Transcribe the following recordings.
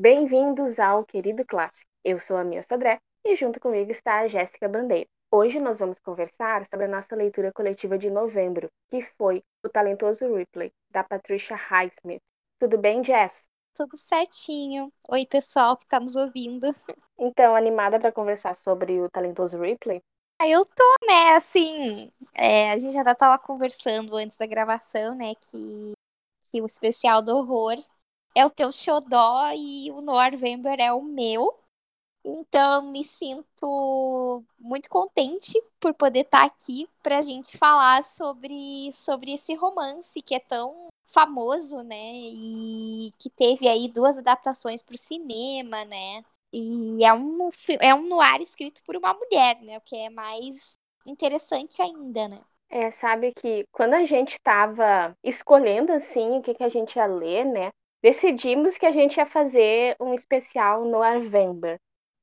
Bem-vindos ao Querido Clássico. Eu sou a Mia Sodré e junto comigo está a Jéssica Bandeira. Hoje nós vamos conversar sobre a nossa leitura coletiva de novembro, que foi O Talentoso Ripley, da Patricia Highsmith. Tudo bem, Jess? Tudo certinho. Oi, pessoal que está nos ouvindo. Então, animada para conversar sobre o Talentoso Ripley? Ah, eu tô, né, assim, é, a gente já tava conversando antes da gravação, né, que, que o especial do horror é o teu xodó e o November é o meu. Então, me sinto muito contente por poder estar aqui para a gente falar sobre, sobre esse romance que é tão famoso, né? E que teve aí duas adaptações para o cinema, né? E é um, é um noir escrito por uma mulher, né? O que é mais interessante ainda, né? É, sabe que quando a gente estava escolhendo assim o que, que a gente ia ler, né? Decidimos que a gente ia fazer um especial no November.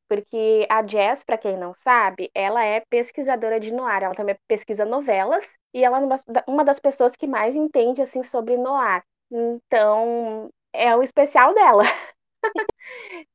Porque a Jess, para quem não sabe, ela é pesquisadora de noir, ela também pesquisa novelas e ela é uma das pessoas que mais entende assim sobre noir. Então, é o especial dela.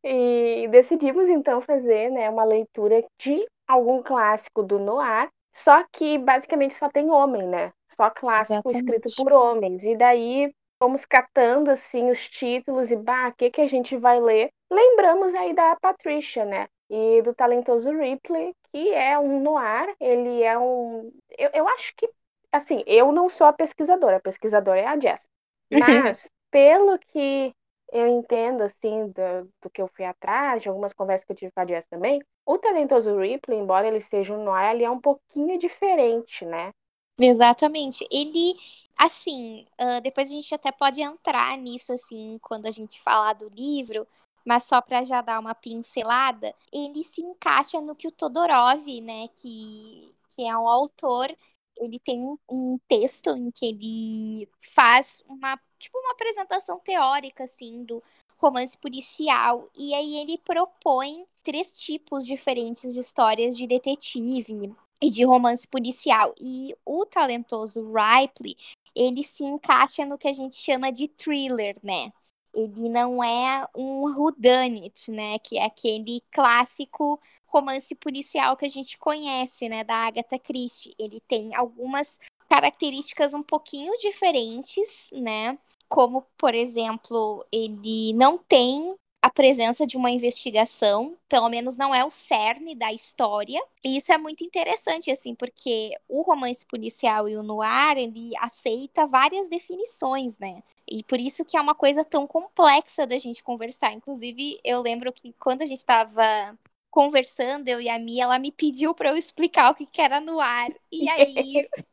e decidimos então fazer, né, uma leitura de algum clássico do noir, só que basicamente só tem homem, né? Só clássico Exatamente. escrito por homens. E daí fomos catando assim os títulos e bah, o que que a gente vai ler? Lembramos aí da Patricia, né? E do talentoso Ripley, que é um noir, ele é um eu, eu acho que assim, eu não sou a pesquisadora, a pesquisadora é a Jess. Mas pelo que eu entendo assim do, do que eu fui atrás, de algumas conversas que eu tive com a Jess também, o talentoso Ripley, embora ele seja um noir, ele é um pouquinho diferente, né? Exatamente. Ele Assim, uh, depois a gente até pode entrar nisso, assim, quando a gente falar do livro, mas só para já dar uma pincelada, ele se encaixa no que o Todorov, né, que, que é um autor, ele tem um, um texto em que ele faz uma, tipo, uma apresentação teórica, assim, do romance policial, e aí ele propõe três tipos diferentes de histórias de detetive e de romance policial. E o talentoso Ripley, ele se encaixa no que a gente chama de thriller, né? Ele não é um whodunit, né? Que é aquele clássico romance policial que a gente conhece, né? Da Agatha Christie. Ele tem algumas características um pouquinho diferentes, né? Como, por exemplo, ele não tem a presença de uma investigação, pelo menos não é o cerne da história. E isso é muito interessante, assim, porque o romance policial e o noir, ele aceita várias definições, né? E por isso que é uma coisa tão complexa da gente conversar. Inclusive, eu lembro que quando a gente estava conversando, eu e a Mia, ela me pediu para eu explicar o que, que era noir. E aí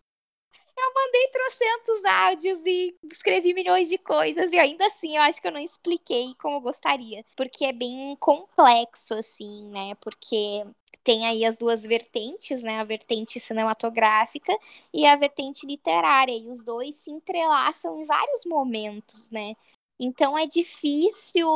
eu mandei trocentos áudios e escrevi milhões de coisas, e ainda assim eu acho que eu não expliquei como eu gostaria. Porque é bem complexo, assim, né? Porque tem aí as duas vertentes, né? A vertente cinematográfica e a vertente literária. E os dois se entrelaçam em vários momentos, né? Então é difícil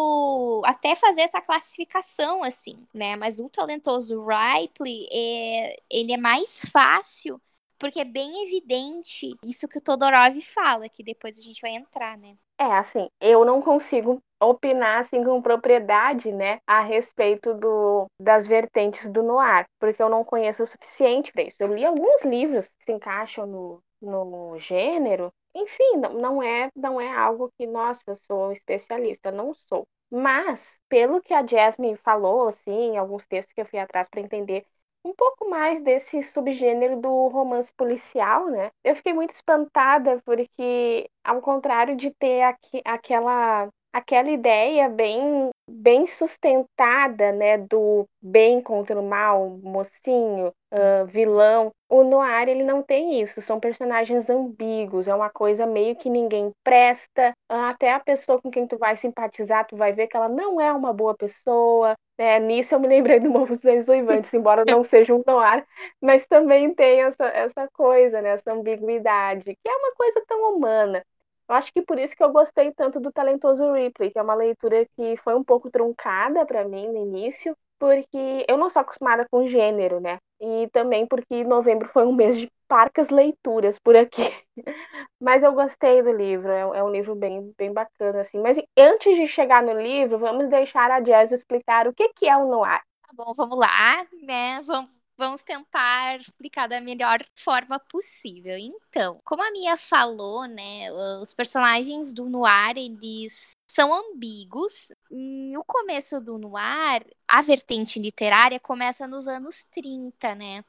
até fazer essa classificação assim, né? Mas o talentoso Ripley, é, ele é mais fácil porque é bem evidente isso que o Todorov fala, que depois a gente vai entrar, né? É, assim, eu não consigo opinar assim com propriedade, né, a respeito do, das vertentes do noir, porque eu não conheço o suficiente para isso. Eu li alguns livros que se encaixam no, no gênero. Enfim, não, não é não é algo que, nossa, eu sou especialista, não sou. Mas, pelo que a Jasmine falou, assim, alguns textos que eu fui atrás para entender um pouco mais desse subgênero do romance policial, né? Eu fiquei muito espantada porque, ao contrário de ter aqui, aquela aquela ideia bem bem sustentada, né, do bem contra o mal, mocinho, uh, vilão. O Noir ele não tem isso, são personagens ambíguos, é uma coisa meio que ninguém presta. Uh, até a pessoa com quem tu vai simpatizar, tu vai ver que ela não é uma boa pessoa. Né? Nisso eu me lembrei do Morro dos embora não seja um noir, mas também tem essa, essa coisa, né, essa ambiguidade, que é uma coisa tão humana. Acho que por isso que eu gostei tanto do Talentoso Ripley, que é uma leitura que foi um pouco truncada para mim no início, porque eu não sou acostumada com gênero, né? E também porque novembro foi um mês de parcas leituras por aqui. Mas eu gostei do livro, é, é, um livro bem, bem bacana, assim. Mas antes de chegar no livro, vamos deixar a Jazz explicar o que, que é o noir. Tá bom, vamos lá, né? Vamos, vamos tentar explicar da melhor forma possível. Então, como a Mia falou, né, os personagens do noir, eles são ambíguos. E o começo do noir, a vertente literária começa nos anos 30, né?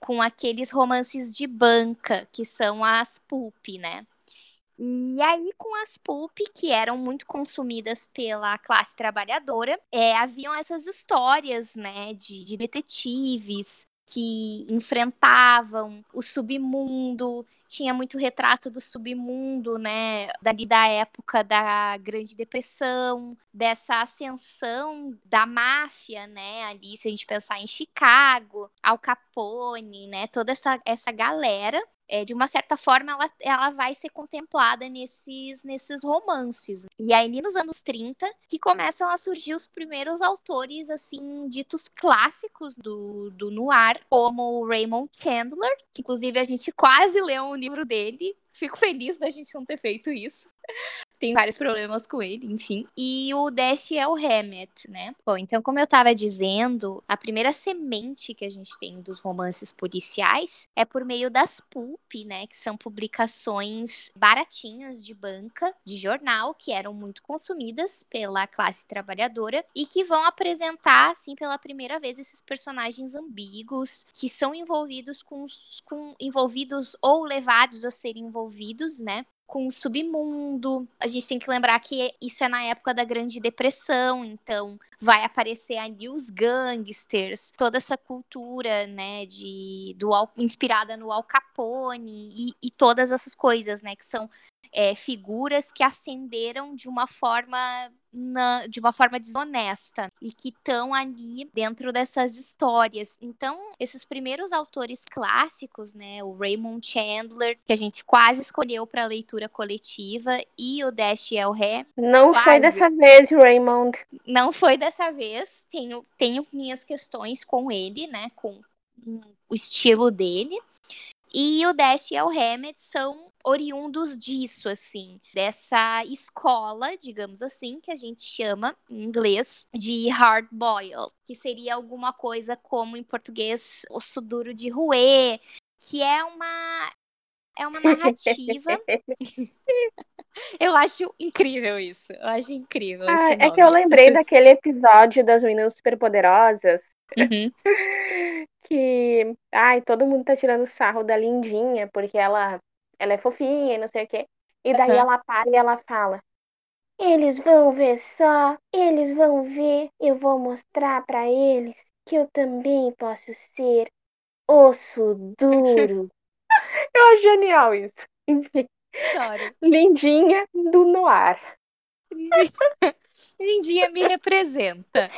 Com aqueles romances de banca, que são as pulp, né? E aí, com as pulp, que eram muito consumidas pela classe trabalhadora, é, haviam essas histórias, né, de, de detetives que enfrentavam o submundo, tinha muito retrato do submundo, né, dali da época da Grande Depressão, dessa ascensão da máfia, né, ali se a gente pensar em Chicago, Al Capone, né, toda essa, essa galera é, de uma certa forma, ela, ela vai ser contemplada nesses, nesses romances. E aí, nos anos 30, que começam a surgir os primeiros autores, assim, ditos clássicos do, do noir, como Raymond Chandler, que inclusive a gente quase leu um livro dele. Fico feliz da gente não ter feito isso tem vários problemas com ele, enfim. E o Dash é o Hammett, né? Bom, então, como eu tava dizendo, a primeira semente que a gente tem dos romances policiais é por meio das pulp, né? Que são publicações baratinhas de banca, de jornal, que eram muito consumidas pela classe trabalhadora e que vão apresentar, assim, pela primeira vez esses personagens ambíguos que são envolvidos com, com envolvidos ou levados a serem envolvidos, né? com o submundo. A gente tem que lembrar que isso é na época da Grande Depressão, então vai aparecer ali os gangsters, toda essa cultura, né, de do inspirada no Al Capone e, e todas essas coisas, né, que são é, figuras que ascenderam de uma forma na, de uma forma desonesta e que estão ali dentro dessas histórias. Então, esses primeiros autores clássicos, né, o Raymond Chandler, que a gente quase escolheu para leitura coletiva, e o Dash El Ré. Não quase. foi dessa vez, Raymond. Não foi dessa vez. Tenho, tenho minhas questões com ele, né, com o estilo dele. E o Dash e o Hammett são oriundos disso, assim, dessa escola, digamos assim, que a gente chama em inglês de hard boiled, que seria alguma coisa como em português osso duro de roer, que é uma é uma narrativa. eu acho incrível isso. Eu acho incrível. Ah, é que eu lembrei acho... daquele episódio das meninas superpoderosas. Uhum. que, ai, todo mundo tá tirando sarro da Lindinha, porque ela ela é fofinha e não sei o quê. E daí uhum. ela para e ela fala: Eles vão ver só, eles vão ver, eu vou mostrar para eles que eu também posso ser osso duro. eu acho genial isso. Enfim. Lindinha do Noir. Lindinha me representa.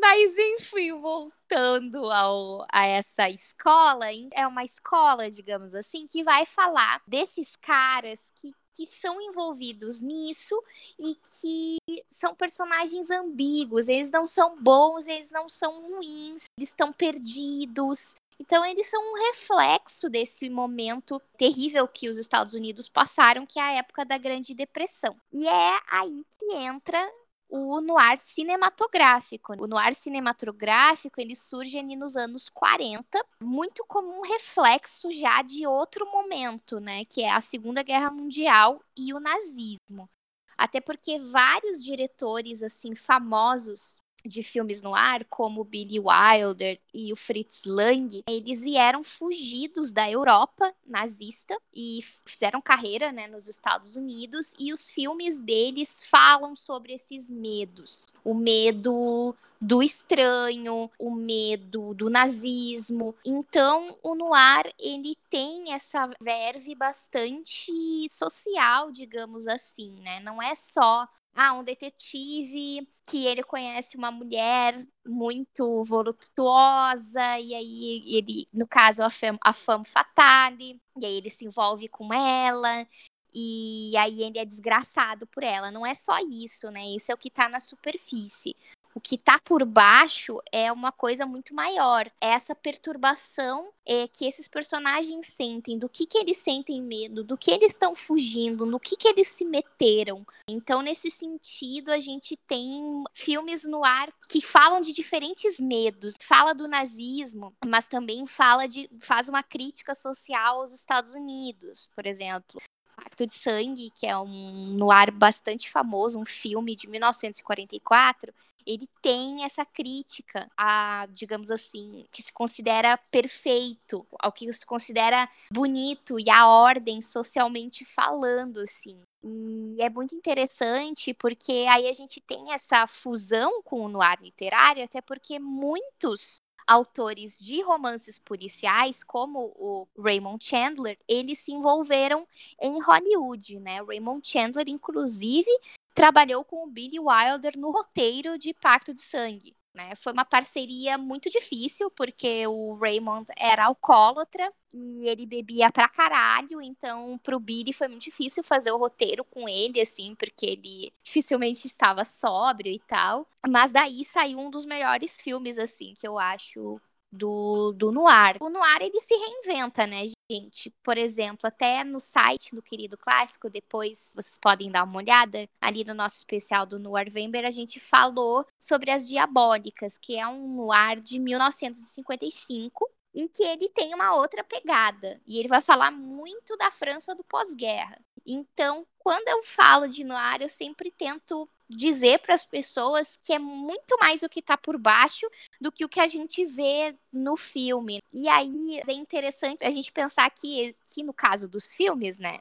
Mas enfim, voltando ao, a essa escola, é uma escola, digamos assim, que vai falar desses caras que, que são envolvidos nisso e que são personagens ambíguos. Eles não são bons, eles não são ruins, eles estão perdidos. Então, eles são um reflexo desse momento terrível que os Estados Unidos passaram, que é a época da Grande Depressão. E é aí que entra o noir cinematográfico. O noir cinematográfico, ele surge ali nos anos 40, muito como um reflexo já de outro momento, né, que é a Segunda Guerra Mundial e o nazismo. Até porque vários diretores assim famosos de filmes no ar, como Billy Wilder e o Fritz Lang, eles vieram fugidos da Europa nazista e fizeram carreira né, nos Estados Unidos, e os filmes deles falam sobre esses medos. O medo do estranho, o medo do nazismo. Então, o noir, ele tem essa verve bastante social, digamos assim, né? Não é só ah, um detetive que ele conhece uma mulher muito voluptuosa, e aí ele, no caso, a femme, a femme fatale, e aí ele se envolve com ela, e aí ele é desgraçado por ela. Não é só isso, né? Isso é o que tá na superfície. O que tá por baixo é uma coisa muito maior. É essa perturbação é, que esses personagens sentem, do que, que eles sentem medo, do que eles estão fugindo, no que, que eles se meteram. Então, nesse sentido, a gente tem filmes no ar que falam de diferentes medos. Fala do nazismo, mas também fala de. faz uma crítica social aos Estados Unidos, por exemplo. Pacto de Sangue, que é um noir bastante famoso, um filme de 1944, ele tem essa crítica a, digamos assim, que se considera perfeito, ao que se considera bonito e a ordem socialmente falando, assim. E é muito interessante porque aí a gente tem essa fusão com o noir literário, até porque muitos autores de romances policiais, como o Raymond Chandler, eles se envolveram em Hollywood, né? Raymond Chandler, inclusive, trabalhou com o Billy Wilder no roteiro de Pacto de Sangue. Né? Foi uma parceria muito difícil, porque o Raymond era alcoólatra e ele bebia pra caralho, então pro Billy foi muito difícil fazer o roteiro com ele, assim, porque ele dificilmente estava sóbrio e tal. Mas daí saiu um dos melhores filmes, assim, que eu acho do, do Noir. O Noir, ele se reinventa, né, gente? Por exemplo, até no site do Querido Clássico, depois vocês podem dar uma olhada, ali no nosso especial do Noir Vember, a gente falou sobre As Diabólicas, que é um Noir de 1955, e que ele tem uma outra pegada. E ele vai falar muito da França do pós-guerra. Então, quando eu falo de noir, eu sempre tento dizer para as pessoas que é muito mais o que está por baixo do que o que a gente vê no filme. E aí é interessante a gente pensar que, que no caso dos filmes, né?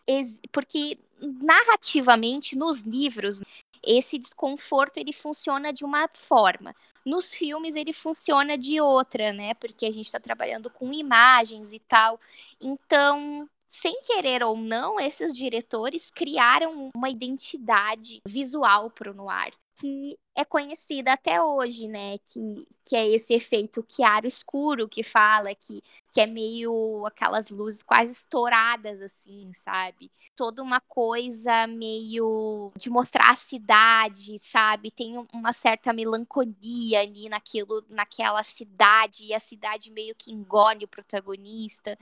Porque narrativamente nos livros esse desconforto ele funciona de uma forma. Nos filmes ele funciona de outra, né? Porque a gente está trabalhando com imagens e tal. Então sem querer ou não, esses diretores criaram uma identidade visual para o noir que é conhecida até hoje, né? Que, que é esse efeito chiaro escuro que fala, que, que é meio aquelas luzes quase estouradas, assim, sabe? Toda uma coisa meio de mostrar a cidade, sabe? Tem uma certa melancolia ali naquilo, naquela cidade, e a cidade meio que engole o protagonista.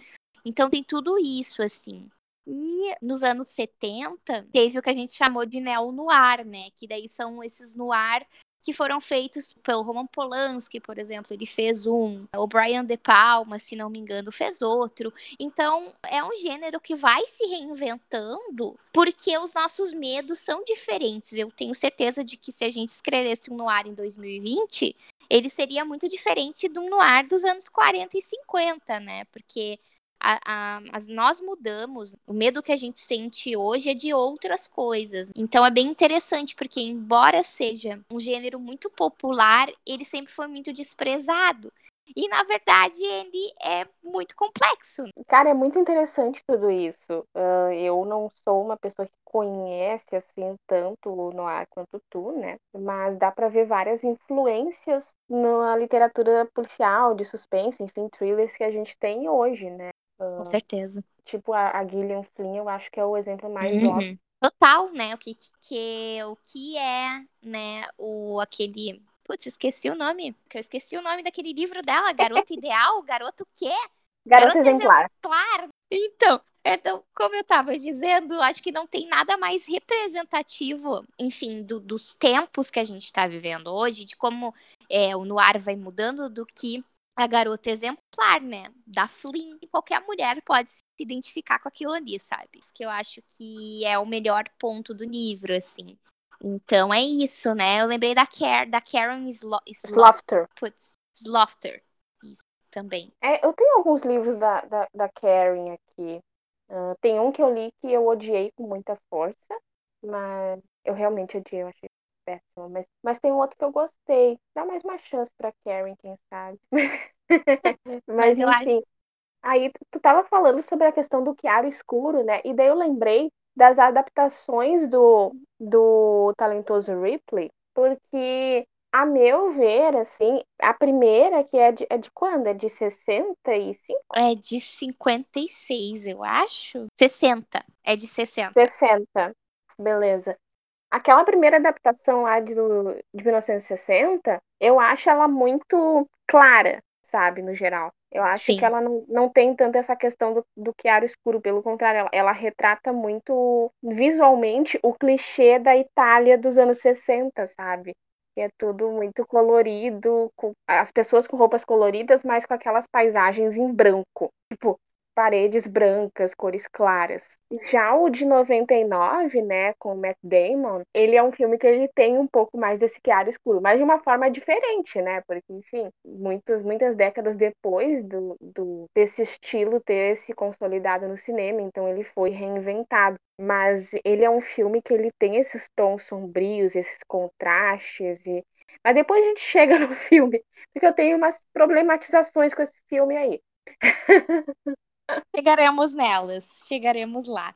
Então tem tudo isso, assim. E nos anos 70, teve o que a gente chamou de neo-noir, né? Que daí são esses noir que foram feitos pelo Roman Polanski, por exemplo, ele fez um, o Brian De Palma, se não me engano, fez outro. Então, é um gênero que vai se reinventando porque os nossos medos são diferentes. Eu tenho certeza de que se a gente escrevesse um noir em 2020, ele seria muito diferente do noir dos anos 40 e 50, né? Porque a, a, as, nós mudamos. O medo que a gente sente hoje é de outras coisas. Então é bem interessante, porque embora seja um gênero muito popular, ele sempre foi muito desprezado. E na verdade ele é muito complexo. Cara, é muito interessante tudo isso. Uh, eu não sou uma pessoa que conhece assim tanto o noir quanto tu, né? Mas dá para ver várias influências na literatura policial, de suspense, enfim, thrillers que a gente tem hoje, né? Com certeza. Tipo, a, a Gillian Flynn, eu acho que é o exemplo mais uhum. óbvio. Total, né? O que, que, o que é, né, o aquele. Putz, esqueci o nome. Porque eu esqueci o nome daquele livro dela, Garota Ideal, Garoto quê? Garota, exemplar. exemplar. Então, então, como eu estava dizendo, acho que não tem nada mais representativo, enfim, do, dos tempos que a gente está vivendo hoje, de como é, o noir vai mudando, do que a garota exemplar, né? Da Flynn. Qualquer mulher pode se identificar com aquilo ali, sabe? Isso que eu acho que é o melhor ponto do livro, assim. Então é isso, né? Eu lembrei da, Car da Karen Slo Slofter. Putz, Slofter. Isso também. É, eu tenho alguns livros da, da, da Karen aqui. Uh, tem um que eu li que eu odiei com muita força, mas eu realmente odiei, eu achei péssimo. Mas, mas tem um outro que eu gostei. Dá mais uma chance pra Karen, quem sabe. mas, mas enfim. Aí tu tava falando sobre a questão do chiaro escuro, né? E daí eu lembrei das adaptações do, do talentoso Ripley, porque, a meu ver, assim, a primeira, que é de, é de quando? É de 65? É de 56, eu acho. 60. É de 60. 60. Beleza. Aquela primeira adaptação lá de, de 1960, eu acho ela muito clara, sabe, no geral. Eu acho Sim. que ela não, não tem tanto essa questão do, do chiaro escuro, pelo contrário, ela, ela retrata muito visualmente o clichê da Itália dos anos 60, sabe? Que é tudo muito colorido, com as pessoas com roupas coloridas, mas com aquelas paisagens em branco. Tipo, paredes brancas, cores claras. Já o de 99, né, com o Matt Damon, ele é um filme que ele tem um pouco mais desse claro escuro, mas de uma forma diferente, né? Porque, enfim, muitas, muitas décadas depois do, do desse estilo ter se consolidado no cinema, então ele foi reinventado. Mas ele é um filme que ele tem esses tons sombrios, esses contrastes e mas depois a gente chega no filme, porque eu tenho umas problematizações com esse filme aí. Chegaremos nelas, chegaremos lá.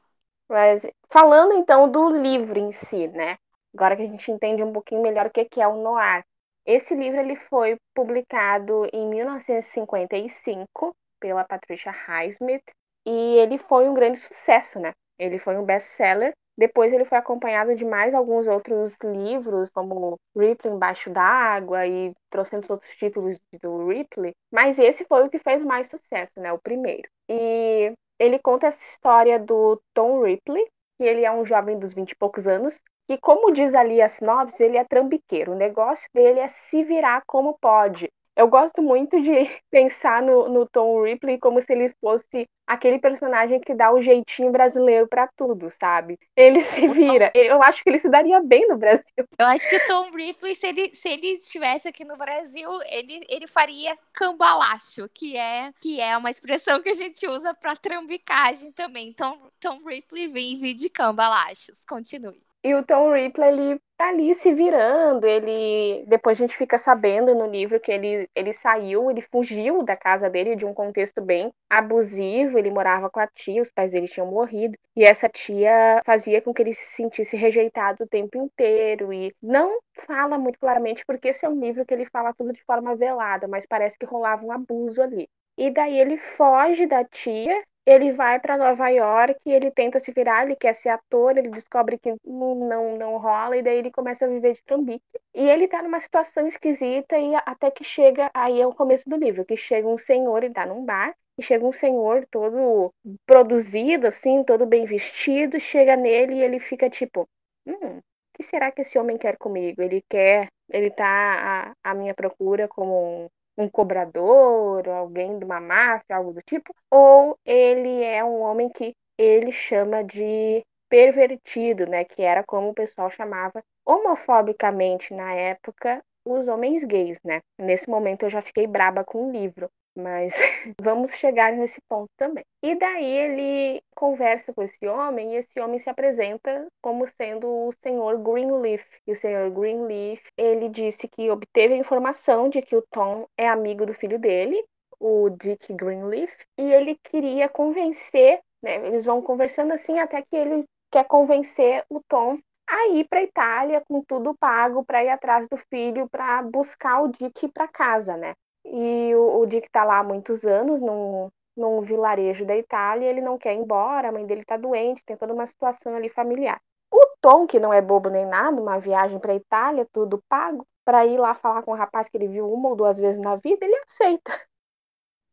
Mas falando então do livro em si, né? Agora que a gente entende um pouquinho melhor o que é o noir. Esse livro ele foi publicado em 1955 pela Patricia Highsmith e ele foi um grande sucesso, né? Ele foi um best-seller. Depois ele foi acompanhado de mais alguns outros livros, como Ripley Embaixo d'Água e trocentos outros títulos do Ripley. Mas esse foi o que fez mais sucesso, né? O primeiro. E ele conta essa história do Tom Ripley, que ele é um jovem dos vinte e poucos anos, que, como diz ali a sinopse, ele é trambiqueiro. O negócio dele é se virar como pode. Eu gosto muito de pensar no, no Tom Ripley como se ele fosse aquele personagem que dá o jeitinho brasileiro para tudo, sabe? Ele se vira. Eu acho que ele se daria bem no Brasil. Eu acho que o Tom Ripley, se ele, se ele estivesse aqui no Brasil, ele, ele faria cambalacho, que é, que é uma expressão que a gente usa para trambicagem também. Então, Tom Ripley vive de cambalachos. Continue. E o Tom Ripley, ele tá ali se virando, ele... Depois a gente fica sabendo no livro que ele, ele saiu, ele fugiu da casa dele de um contexto bem abusivo, ele morava com a tia, os pais dele tinham morrido, e essa tia fazia com que ele se sentisse rejeitado o tempo inteiro, e não fala muito claramente, porque esse é um livro que ele fala tudo de forma velada, mas parece que rolava um abuso ali. E daí ele foge da tia ele vai para Nova York, ele tenta se virar, ele quer ser ator, ele descobre que não, não, não rola, e daí ele começa a viver de trambique. E ele tá numa situação esquisita, e até que chega, aí é o começo do livro, que chega um senhor, ele tá num bar, e chega um senhor todo produzido, assim, todo bem vestido, chega nele e ele fica tipo, hum, o que será que esse homem quer comigo? Ele quer, ele tá à, à minha procura como um cobrador, alguém de uma máfia, algo do tipo, ou ele é um homem que ele chama de pervertido, né, que era como o pessoal chamava homofobicamente na época os homens gays, né? Nesse momento eu já fiquei braba com o livro, mas vamos chegar nesse ponto também. E daí ele conversa com esse homem e esse homem se apresenta como sendo o senhor Greenleaf. E o senhor Greenleaf, ele disse que obteve a informação de que o Tom é amigo do filho dele, o Dick Greenleaf, e ele queria convencer, né, eles vão conversando assim até que ele quer convencer o Tom a ir para Itália com tudo pago para ir atrás do filho para buscar o Dick para casa, né? E o, o Dick está lá há muitos anos, num, num vilarejo da Itália, ele não quer ir embora, a mãe dele está doente, tem toda uma situação ali familiar. O Tom, que não é bobo nem nada, uma viagem para Itália, tudo pago, para ir lá falar com um rapaz que ele viu uma ou duas vezes na vida, ele aceita.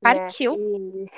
Partiu. Né? E...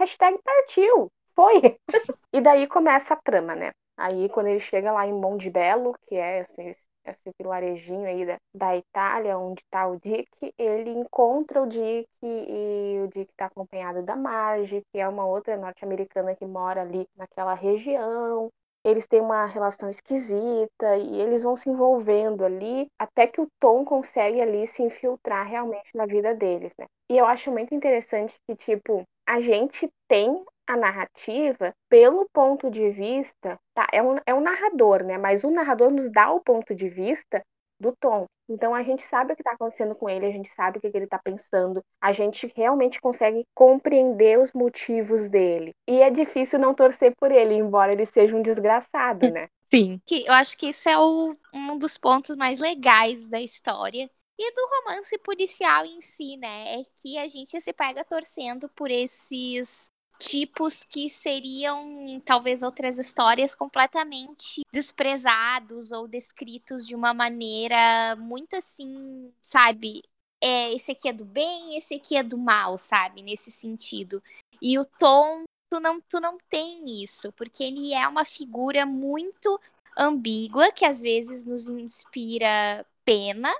Hashtag partiu. Foi. e daí começa a trama, né? Aí quando ele chega lá em Mondibello, que é esse, esse vilarejinho aí da, da Itália, onde está o Dick, ele encontra o Dick e o Dick está acompanhado da Marge, que é uma outra norte-americana que mora ali naquela região. Eles têm uma relação esquisita e eles vão se envolvendo ali até que o Tom consegue ali se infiltrar realmente na vida deles, né? E eu acho muito interessante que, tipo, a gente tem a narrativa pelo ponto de vista, tá? É um, é um narrador, né? Mas o narrador nos dá o ponto de vista do Tom. Então a gente sabe o que está acontecendo com ele, a gente sabe o que, que ele está pensando, a gente realmente consegue compreender os motivos dele. E é difícil não torcer por ele, embora ele seja um desgraçado, né? Sim. Que eu acho que esse é o, um dos pontos mais legais da história. E do romance policial em si, né? É que a gente se pega torcendo por esses tipos que seriam em talvez outras histórias completamente desprezados ou descritos de uma maneira muito assim, sabe? É, esse aqui é do bem, esse aqui é do mal, sabe? Nesse sentido. E o Tom, tu não, tu não tem isso, porque ele é uma figura muito ambígua que às vezes nos inspira pena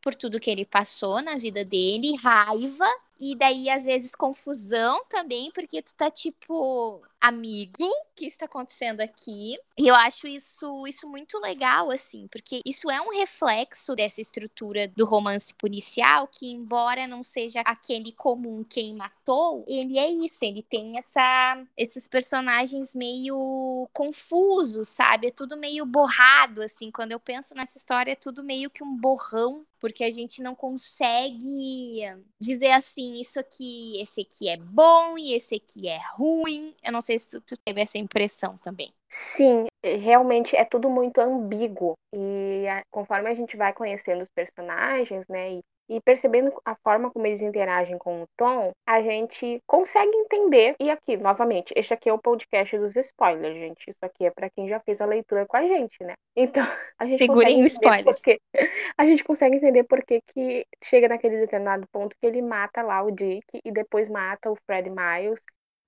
por tudo que ele passou na vida dele, raiva e daí, às vezes, confusão também, porque tu tá tipo, amigo, o que está acontecendo aqui? E eu acho isso, isso muito legal, assim, porque isso é um reflexo dessa estrutura do romance policial, que embora não seja aquele comum quem matou, ele é isso, ele tem essa, esses personagens meio confusos, sabe? É tudo meio borrado, assim. Quando eu penso nessa história, é tudo meio que um borrão porque a gente não consegue dizer assim, isso aqui, esse aqui é bom e esse aqui é ruim. Eu não sei se tu, teve essa impressão também. Sim, realmente é tudo muito ambíguo. E a, conforme a gente vai conhecendo os personagens, né, e e percebendo a forma como eles interagem com o Tom, a gente consegue entender. E aqui, novamente, este aqui é o podcast dos spoilers, gente. Isso aqui é para quem já fez a leitura com a gente, né? Então, a gente Segurem consegue o spoiler. Porque, a gente consegue entender por que, que chega naquele determinado ponto que ele mata lá o Dick e depois mata o Fred Miles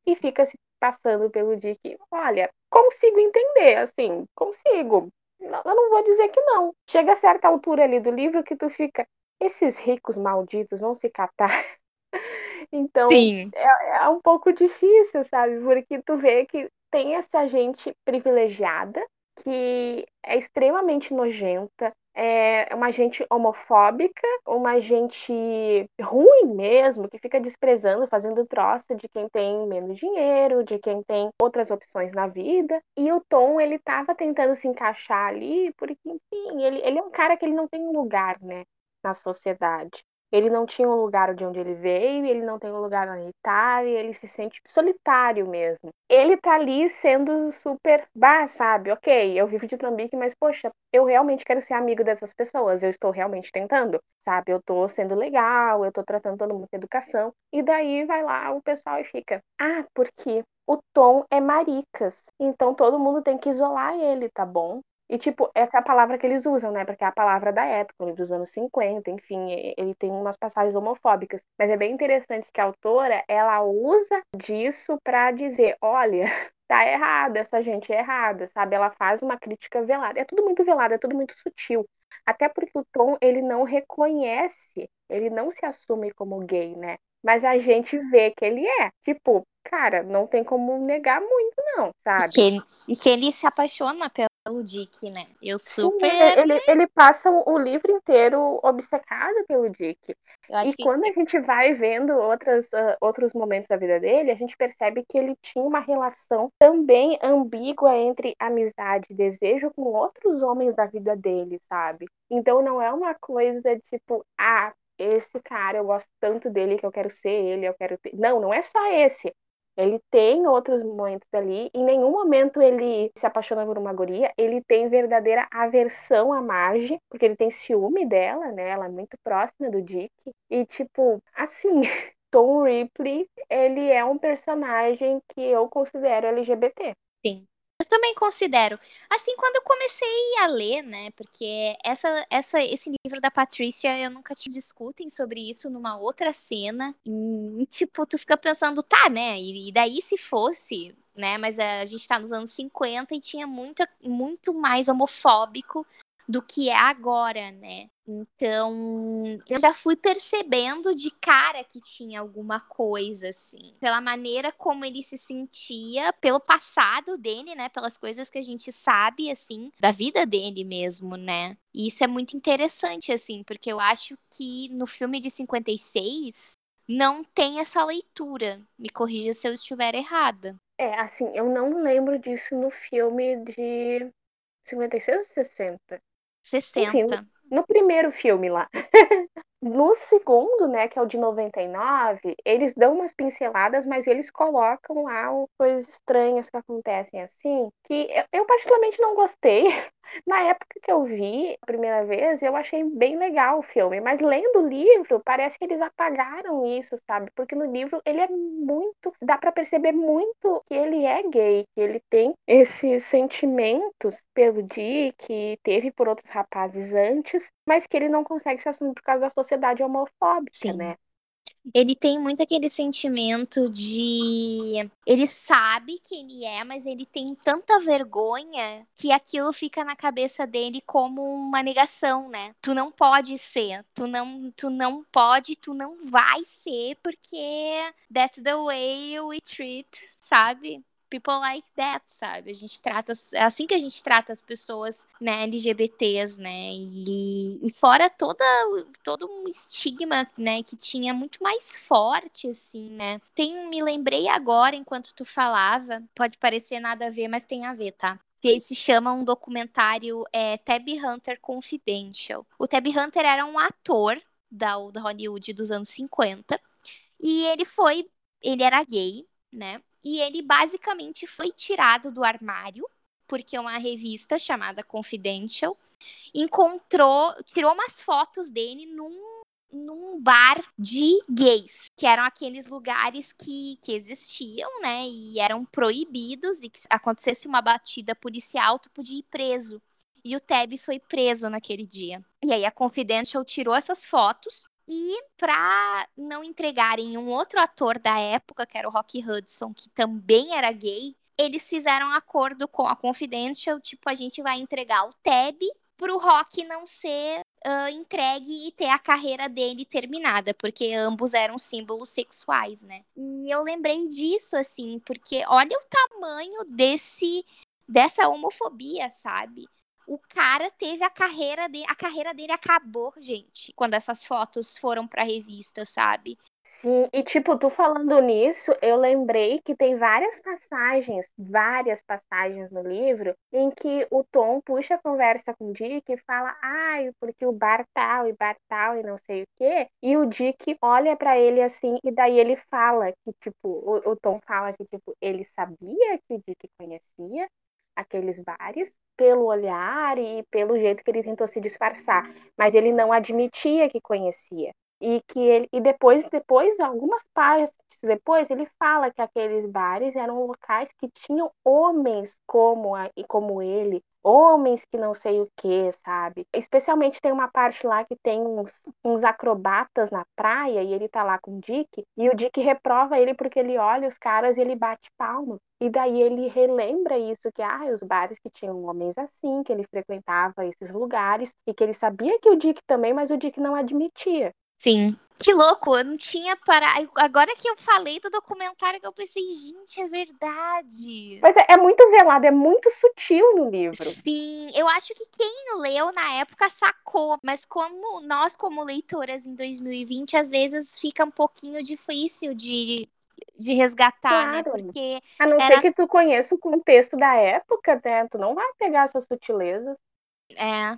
e fica se passando pelo Dick. Olha, consigo entender, assim, consigo. Eu não vou dizer que não. Chega a certa altura ali do livro que tu fica, esses ricos malditos vão se catar. Então, é, é, um pouco difícil, sabe? Porque tu vê que tem essa gente privilegiada que é extremamente nojenta, é uma gente homofóbica, uma gente ruim mesmo, que fica desprezando, fazendo troça de quem tem menos dinheiro, de quem tem outras opções na vida. E o Tom, ele tava tentando se encaixar ali, porque, enfim, ele, ele é um cara que ele não tem lugar, né? na sociedade. Ele não tinha um lugar de onde ele veio, ele não tem um lugar na Itália, ele se sente solitário mesmo. Ele tá ali sendo super, bah, sabe? Ok, eu vivo de trambique, mas poxa, eu realmente quero ser amigo dessas pessoas, eu estou realmente tentando, sabe? Eu tô sendo legal, eu tô tratando todo mundo com educação. E daí vai lá o pessoal e fica, ah, porque o Tom é maricas, então todo mundo tem que isolar ele, tá bom? E, tipo, essa é a palavra que eles usam, né? Porque é a palavra da época, dos anos 50, enfim, ele tem umas passagens homofóbicas. Mas é bem interessante que a autora, ela usa disso para dizer, olha, tá errado, essa gente é errada, sabe? Ela faz uma crítica velada. É tudo muito velado, é tudo muito sutil. Até porque o Tom, ele não reconhece, ele não se assume como gay, né? Mas a gente vê que ele é. Tipo, cara, não tem como negar muito, não, sabe? E que ele, e que ele se apaixona pela o Dick, né? Eu super. Sim, ele, ele passa o livro inteiro obcecado pelo Dick. e quando que... a gente vai vendo outras, uh, outros momentos da vida dele, a gente percebe que ele tinha uma relação também ambígua entre amizade e desejo com outros homens da vida dele, sabe? Então não é uma coisa tipo, ah, esse cara, eu gosto tanto dele que eu quero ser ele, eu quero ter. Não, não é só esse. Ele tem outros momentos ali, em nenhum momento ele se apaixona por uma guria, ele tem verdadeira aversão à Marge, porque ele tem ciúme dela, né? Ela é muito próxima do Dick. E, tipo, assim, Tom Ripley, ele é um personagem que eu considero LGBT. Sim. Eu também considero. Assim, quando eu comecei a ler, né? Porque essa, essa, esse livro da Patrícia, eu nunca te discutem sobre isso numa outra cena. E, tipo, tu fica pensando, tá, né? E, e daí se fosse, né? Mas a gente tá nos anos 50 e tinha muito, muito mais homofóbico do que é agora, né? Então, eu já fui percebendo de cara que tinha alguma coisa, assim. Pela maneira como ele se sentia, pelo passado dele, né? Pelas coisas que a gente sabe, assim, da vida dele mesmo, né? E isso é muito interessante, assim, porque eu acho que no filme de 56 não tem essa leitura. Me corrija se eu estiver errada. É, assim, eu não lembro disso no filme de 56 ou 60? 60. Enfim, no primeiro filme lá. no segundo, né, que é o de 99, eles dão umas pinceladas, mas eles colocam lá coisas estranhas que acontecem assim, que eu, eu particularmente não gostei. Na época que eu vi a primeira vez, eu achei bem legal o filme, mas lendo o livro, parece que eles apagaram isso, sabe? Porque no livro ele é muito, dá para perceber muito que ele é gay, que ele tem esses sentimentos pelo Dick, teve por outros rapazes antes, mas que ele não consegue se assumir por causa da sociedade homofóbica, Sim. né? Ele tem muito aquele sentimento de. Ele sabe quem ele é, mas ele tem tanta vergonha que aquilo fica na cabeça dele como uma negação, né? Tu não pode ser, tu não, tu não pode, tu não vai ser, porque that's the way we treat, sabe? People like that, sabe? A gente trata, é assim que a gente trata as pessoas, né, LGBTs, né? E, e fora toda, todo um estigma, né, que tinha muito mais forte, assim, né? Tem, me lembrei agora, enquanto tu falava, pode parecer nada a ver, mas tem a ver, tá? que se chama um documentário é, Tab Hunter Confidential. O Tab Hunter era um ator da, da Hollywood dos anos 50 e ele foi, ele era gay, né? E ele basicamente foi tirado do armário, porque uma revista chamada Confidential encontrou, tirou umas fotos dele num, num bar de gays, que eram aqueles lugares que, que existiam, né? E eram proibidos, e que se acontecesse uma batida policial, tu podia ir preso. E o Teb foi preso naquele dia. E aí a Confidential tirou essas fotos e para não entregarem um outro ator da época, que era o Rock Hudson, que também era gay, eles fizeram um acordo com a Confidential, tipo, a gente vai entregar o Tab pro Rock não ser uh, entregue e ter a carreira dele terminada, porque ambos eram símbolos sexuais, né? E eu lembrei disso, assim, porque olha o tamanho desse dessa homofobia, sabe? O cara teve a carreira dele, a carreira dele acabou, gente, quando essas fotos foram pra revista, sabe? Sim, e tipo, tu falando nisso, eu lembrei que tem várias passagens, várias passagens no livro, em que o Tom puxa a conversa com o Dick e fala, ai, porque o bar tal e bar tal e não sei o quê, e o Dick olha para ele assim, e daí ele fala que, tipo, o, o Tom fala que, tipo, ele sabia que o Dick conhecia, aqueles bares pelo olhar e pelo jeito que ele tentou se disfarçar, mas ele não admitia que conhecia. E que ele e depois depois algumas páginas depois ele fala que aqueles bares eram locais que tinham homens como a, e como ele homens que não sei o que, sabe? Especialmente tem uma parte lá que tem uns, uns acrobatas na praia e ele tá lá com o Dick, e o Dick reprova ele porque ele olha os caras e ele bate palma. E daí ele relembra isso, que ah, os bares que tinham homens assim, que ele frequentava esses lugares, e que ele sabia que o Dick também, mas o Dick não admitia. Sim. Que louco, eu não tinha parado. Agora que eu falei do documentário, que eu pensei, gente, é verdade. Mas é, é, muito velado, é muito sutil no livro. Sim, eu acho que quem leu na época sacou, mas como nós, como leitoras em 2020, às vezes fica um pouquinho difícil de, de resgatar, né? claro. né? Porque. A não era... ser que tu conheça o contexto da época, né? Tu não vai pegar essas sutilezas. É.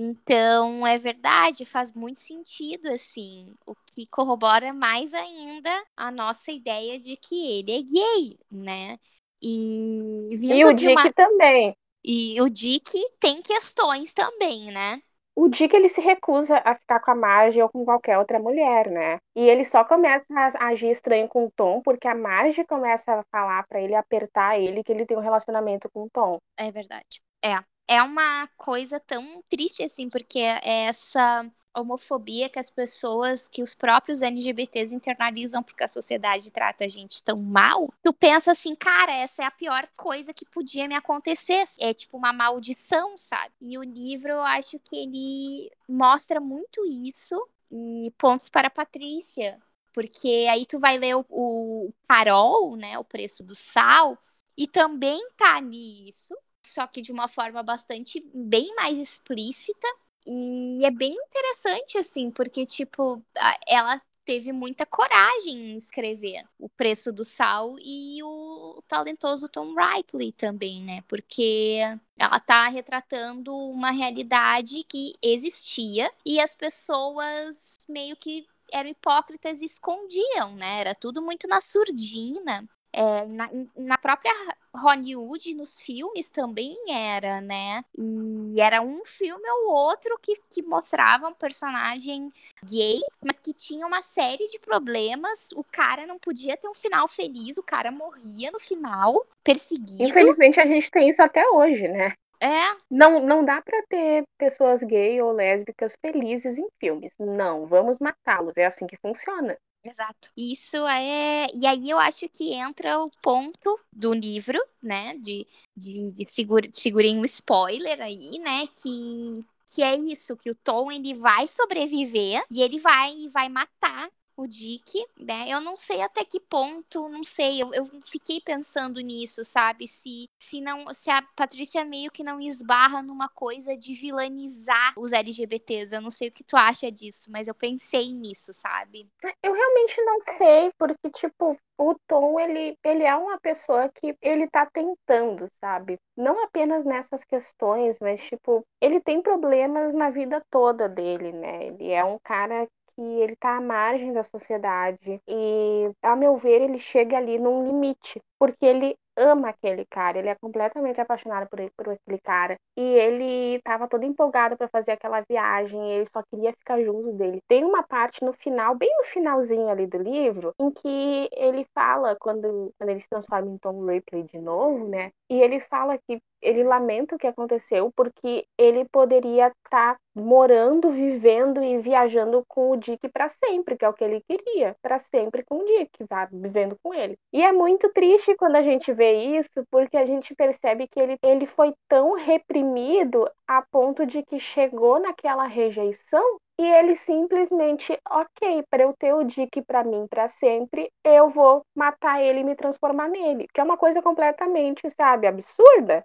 Então, é verdade, faz muito sentido, assim, o que corrobora mais ainda a nossa ideia de que ele é gay, né? E, e o Dick uma... também. E o Dick tem questões também, né? O Dick ele se recusa a ficar com a Marge ou com qualquer outra mulher, né? E ele só começa a agir estranho com o Tom porque a Marge começa a falar para ele, apertar ele que ele tem um relacionamento com o Tom. É verdade. É, é uma coisa tão triste assim, porque é essa homofobia que as pessoas, que os próprios LGBTs internalizam porque a sociedade trata a gente tão mal, tu pensa assim, cara, essa é a pior coisa que podia me acontecer. É tipo uma maldição, sabe? E o livro, eu acho que ele mostra muito isso. E pontos para a Patrícia. Porque aí tu vai ler o, o Carol, né? O preço do sal. E também tá ali isso só que de uma forma bastante bem mais explícita. E é bem interessante, assim, porque, tipo, ela teve muita coragem em escrever O Preço do Sal e o talentoso Tom Ripley também, né? Porque ela tá retratando uma realidade que existia e as pessoas meio que eram hipócritas e escondiam, né? Era tudo muito na surdina. É, na, na própria Hollywood, nos filmes também era, né? E era um filme ou outro que, que mostrava um personagem gay, mas que tinha uma série de problemas. O cara não podia ter um final feliz, o cara morria no final, perseguido. Infelizmente, a gente tem isso até hoje, né? É. Não, não dá para ter pessoas gay ou lésbicas felizes em filmes. Não, vamos matá-los. É assim que funciona. Exato. Isso é. E aí eu acho que entra o ponto do livro, né? De, de, de segura, um spoiler aí, né? Que, que é isso, que o Tom ele vai sobreviver e ele vai, vai matar o Dick, né? Eu não sei até que ponto, não sei, eu, eu fiquei pensando nisso, sabe? Se, se não, se a Patrícia meio que não esbarra numa coisa de vilanizar os LGBTs. Eu não sei o que tu acha disso, mas eu pensei nisso, sabe? Eu realmente não sei, porque, tipo, o Tom, ele, ele é uma pessoa que ele tá tentando, sabe? Não apenas nessas questões, mas, tipo, ele tem problemas na vida toda dele, né? Ele é um cara que ele está à margem da sociedade e, a meu ver, ele chega ali num limite, porque ele ama aquele cara, ele é completamente apaixonado por, ele, por aquele cara. E ele estava todo empolgado para fazer aquela viagem, ele só queria ficar junto dele. Tem uma parte no final, bem no finalzinho ali do livro, em que ele fala, quando, quando ele se transforma em Tom Ripley de novo, né? E ele fala que ele lamenta o que aconteceu porque ele poderia estar tá morando, vivendo e viajando com o Dick para sempre, que é o que ele queria, para sempre com o Dick, tá? vivendo com ele. E é muito triste quando a gente vê isso, porque a gente percebe que ele, ele foi tão reprimido a ponto de que chegou naquela rejeição e ele simplesmente, ok, para eu ter o Dick para mim para sempre, eu vou matar ele e me transformar nele, que é uma coisa completamente, sabe, absurda.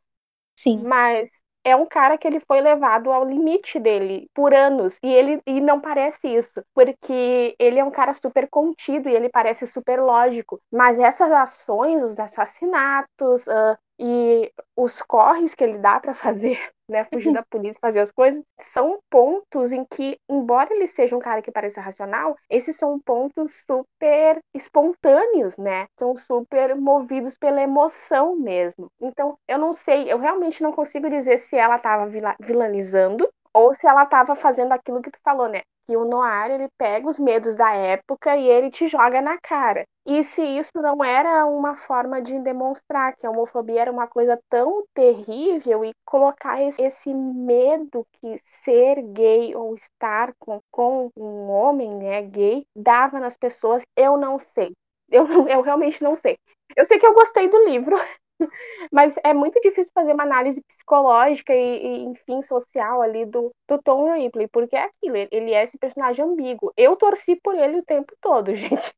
Sim. Mas é um cara que ele foi levado ao limite dele por anos e ele e não parece isso, porque ele é um cara super contido e ele parece super lógico, mas essas ações, os assassinatos, uh, e os corres que ele dá para fazer, né, fugir da polícia, fazer as coisas, são pontos em que, embora ele seja um cara que pareça racional, esses são pontos super espontâneos, né? São super movidos pela emoção mesmo. Então, eu não sei, eu realmente não consigo dizer se ela estava vilanizando ou se ela estava fazendo aquilo que tu falou, né? Que o Noir, ele pega os medos da época e ele te joga na cara. E se isso não era uma forma de demonstrar que a homofobia era uma coisa tão terrível e colocar esse medo que ser gay ou estar com, com um homem né, gay dava nas pessoas, eu não sei. Eu, eu realmente não sei. Eu sei que eu gostei do livro, Mas é muito difícil fazer uma análise psicológica e, e, enfim, social ali do, do Tom Ripley, porque é aquilo, ele é esse personagem ambíguo. Eu torci por ele o tempo todo, gente.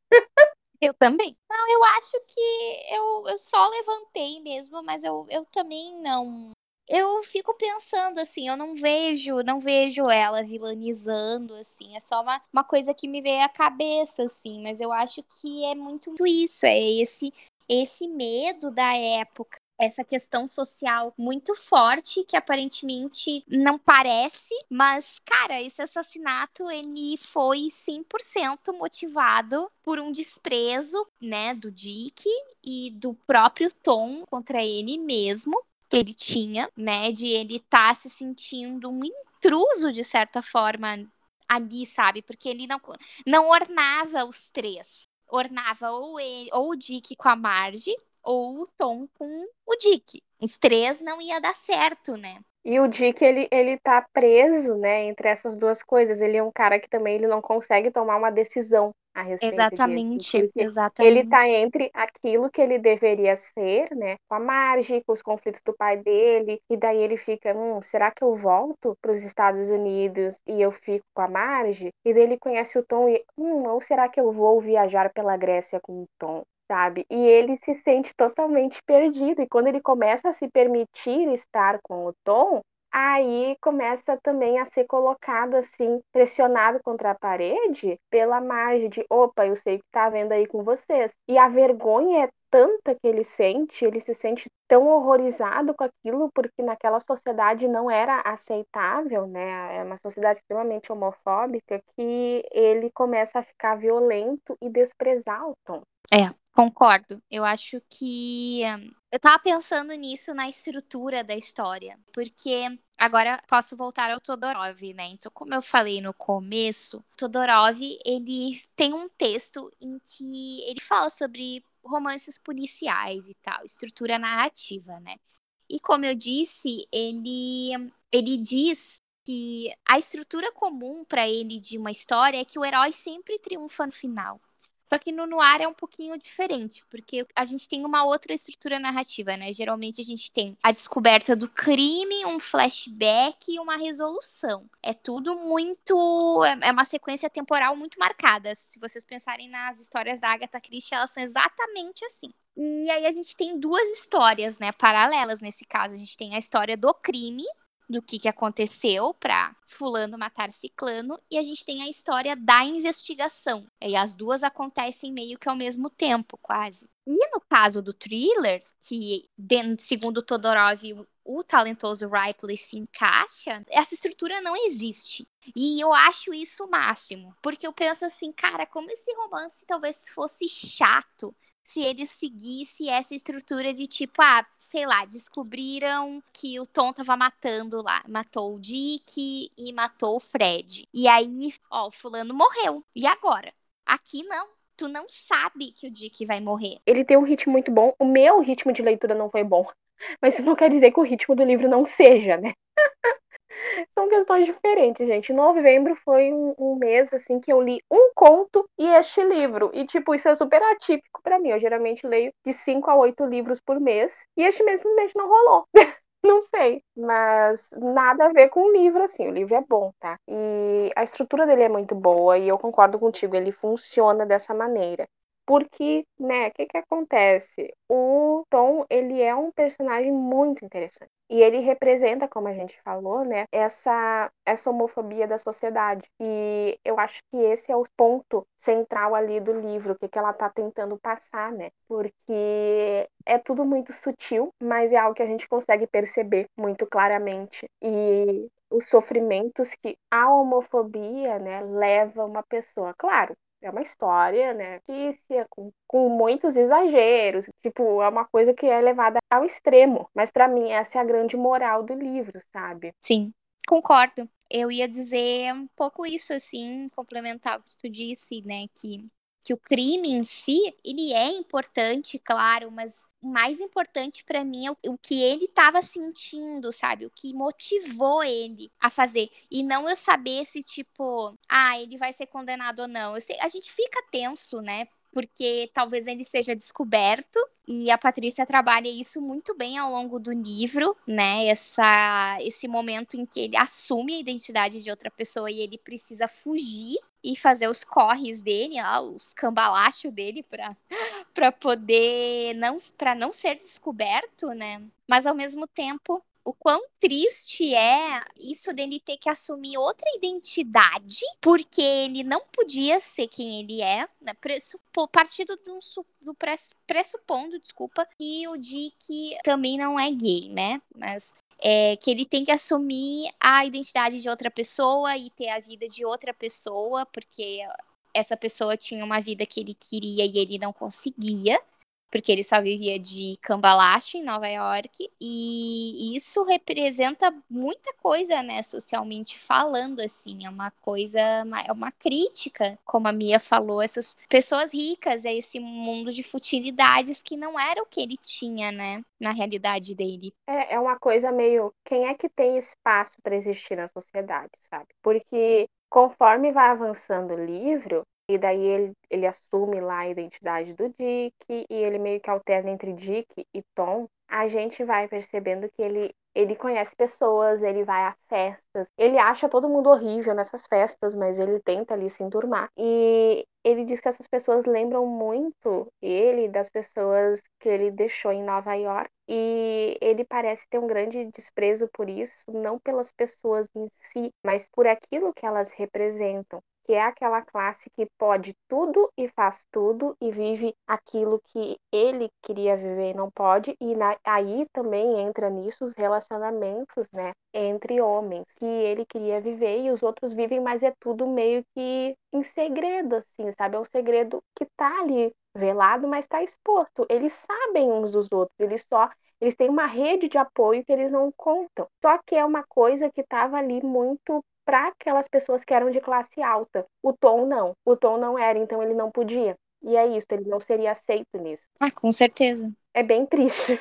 Eu também. Não, eu acho que eu, eu só levantei mesmo, mas eu, eu também não. Eu fico pensando assim, eu não vejo, não vejo ela vilanizando assim, é só uma, uma coisa que me veio à cabeça assim, mas eu acho que é muito isso, é esse esse medo da época essa questão social muito forte que aparentemente não parece, mas cara, esse assassinato ele foi 100% motivado por um desprezo, né, do Dick e do próprio Tom contra ele mesmo que ele tinha, né, de ele estar tá se sentindo um intruso de certa forma ali, sabe? Porque ele não não ornava os três ornava ou, ele, ou o Dick com a Marge, ou o Tom com o Dick. Os três não ia dar certo, né? E o Dick, ele, ele tá preso, né, entre essas duas coisas. Ele é um cara que também ele não consegue tomar uma decisão a respeito Exatamente, disso, exatamente. Ele tá entre aquilo que ele deveria ser, né, com a Marge, com os conflitos do pai dele, e daí ele fica, hum, será que eu volto para os Estados Unidos e eu fico com a Marge? E daí ele conhece o Tom e, hum, ou será que eu vou viajar pela Grécia com o Tom? Sabe? E ele se sente totalmente perdido. E quando ele começa a se permitir estar com o Tom, aí começa também a ser colocado assim, pressionado contra a parede pela margem de, opa, eu sei que tá vendo aí com vocês. E a vergonha é tanta que ele sente, ele se sente tão horrorizado com aquilo, porque naquela sociedade não era aceitável, né? É uma sociedade extremamente homofóbica, que ele começa a ficar violento e desprezar o Tom. É, Concordo. Eu acho que. Eu tava pensando nisso na estrutura da história. Porque agora posso voltar ao Todorov, né? Então, como eu falei no começo, Todorov, ele tem um texto em que ele fala sobre romances policiais e tal, estrutura narrativa, né? E como eu disse, ele ele diz que a estrutura comum para ele de uma história é que o herói sempre triunfa no final. Só que no noir é um pouquinho diferente, porque a gente tem uma outra estrutura narrativa, né? Geralmente a gente tem a descoberta do crime, um flashback e uma resolução. É tudo muito. É, é uma sequência temporal muito marcada. Se vocês pensarem nas histórias da Agatha Christie, elas são exatamente assim. E aí a gente tem duas histórias, né, paralelas nesse caso. A gente tem a história do crime, do que, que aconteceu para fulano matar ciclano e a gente tem a história da investigação. E as duas acontecem meio que ao mesmo tempo, quase. E no caso do thriller, que segundo Todorov o talentoso Ripley se encaixa, essa estrutura não existe. E eu acho isso o máximo. Porque eu penso assim, cara, como esse romance talvez fosse chato se ele seguisse essa estrutura de tipo, ah, sei lá, descobriram que o Tom tava matando lá, matou o Dick e matou o Fred. E aí, ó, o fulano morreu. E agora? Aqui não. Tu não sabe que o Dick vai morrer. Ele tem um ritmo muito bom. O meu ritmo de leitura não foi bom. Mas isso não quer dizer que o ritmo do livro não seja, né? São questões diferentes, gente. Novembro foi um, um, mês, assim, que eu li um conto e este livro. E, tipo, isso é super atípico para mim. Eu geralmente leio de cinco a oito livros por mês. E este mês simplesmente não rolou. não sei. Mas nada a ver com o livro, assim. O livro é bom, tá? E a estrutura dele é muito boa. E eu concordo contigo, ele funciona dessa maneira. Porque, né, o que que acontece? O Tom, ele é um personagem muito interessante. E ele representa, como a gente falou, né, essa, essa homofobia da sociedade. E eu acho que esse é o ponto central ali do livro, o que, que ela tá tentando passar, né? Porque é tudo muito sutil, mas é algo que a gente consegue perceber muito claramente. E os sofrimentos que a homofobia, né, leva uma pessoa. Claro, é uma história, né, fictícia, com, com muitos exageros. Tipo, é uma coisa que é levada ao extremo. Mas para mim, essa é a grande moral do livro, sabe? Sim, concordo. Eu ia dizer um pouco isso, assim, complementar o que tu disse, né, que que o crime em si, ele é importante, claro, mas o mais importante para mim é o, o, que ele estava sentindo, sabe? O que motivou ele a fazer. E não eu saber se, tipo, ah, ele vai ser condenado ou não. Sei, a gente fica tenso, né? Porque talvez ele seja descoberto e a Patrícia trabalha isso muito bem ao longo do livro, né? Essa, esse momento em que ele assume a identidade de outra pessoa e ele precisa fugir e fazer os corres dele, os cambalachos dele para para poder não para não ser descoberto, né? Mas ao mesmo tempo o quão triste é isso dele ter que assumir outra identidade, porque ele não podia ser quem ele é, né? partindo de um do pressupondo, desculpa, que o Dick também não é gay, né? Mas é, que ele tem que assumir a identidade de outra pessoa e ter a vida de outra pessoa, porque essa pessoa tinha uma vida que ele queria e ele não conseguia porque ele só vivia de cambalacho em Nova York, e isso representa muita coisa, né, socialmente falando, assim, é uma coisa, é uma crítica, como a Mia falou, essas pessoas ricas, é esse mundo de futilidades que não era o que ele tinha, né, na realidade dele. É, é uma coisa meio, quem é que tem espaço para existir na sociedade, sabe? Porque conforme vai avançando o livro, e daí ele, ele assume lá a identidade do Dick e ele meio que alterna entre Dick e Tom. A gente vai percebendo que ele ele conhece pessoas, ele vai a festas, ele acha todo mundo horrível nessas festas, mas ele tenta ali se enturmar. E ele diz que essas pessoas lembram muito ele das pessoas que ele deixou em Nova York. E ele parece ter um grande desprezo por isso, não pelas pessoas em si, mas por aquilo que elas representam que é aquela classe que pode tudo e faz tudo e vive aquilo que ele queria viver e não pode, e na, aí também entra nisso os relacionamentos, né, entre homens, que ele queria viver e os outros vivem, mas é tudo meio que em segredo, assim, sabe? É um segredo que tá ali velado, mas está exposto. Eles sabem uns dos outros, eles só eles têm uma rede de apoio que eles não contam. Só que é uma coisa que estava ali muito para aquelas pessoas que eram de classe alta. O Tom não. O Tom não era, então ele não podia. E é isso, ele não seria aceito nisso. Ah, com certeza. É bem triste.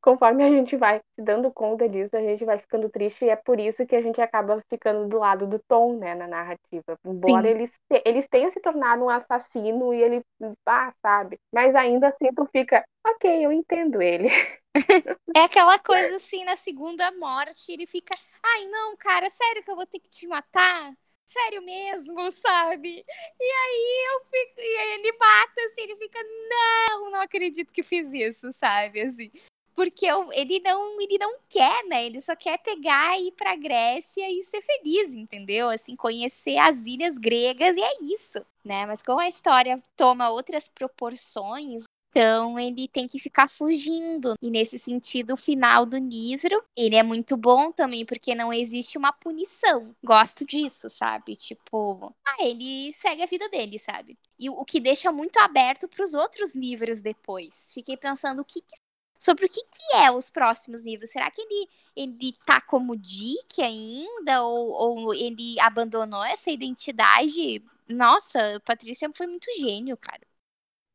Conforme a gente vai se dando conta disso, a gente vai ficando triste e é por isso que a gente acaba ficando do lado do Tom, né, na narrativa. Embora eles, eles tenham se tornado um assassino e ele, ah, sabe? Mas ainda assim tu fica, ok, eu entendo ele. É aquela coisa assim, na segunda morte, ele fica, ai não, cara, sério que eu vou ter que te matar? Sério mesmo, sabe? E aí eu fico, e aí ele mata, assim, ele fica, não, não acredito que fiz isso, sabe? Assim. Porque eu, ele não, ele não quer, né? Ele só quer pegar e ir pra Grécia e ser feliz, entendeu? Assim, conhecer as ilhas gregas e é isso, né? Mas como a história toma outras proporções, então ele tem que ficar fugindo. E nesse sentido, o final do livro, ele é muito bom também, porque não existe uma punição. Gosto disso, sabe? Tipo, ah, ele segue a vida dele, sabe? E o que deixa muito aberto para os outros livros depois. Fiquei pensando o que, que sobre o que, que é os próximos livros. Será que ele, ele tá como Dick ainda? Ou, ou ele abandonou essa identidade? Nossa, Patrícia foi muito gênio, cara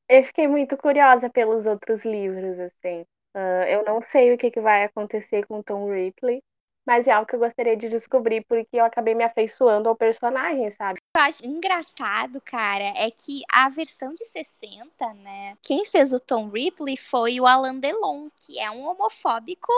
eu fiquei muito curiosa pelos outros livros, assim. Uh, eu não sei o que, que vai acontecer com Tom Ripley, mas é algo que eu gostaria de descobrir porque eu acabei me afeiçoando ao personagem, sabe? Eu acho engraçado, cara, é que a versão de 60, né? Quem fez o Tom Ripley foi o Alan Delon, que é um homofóbico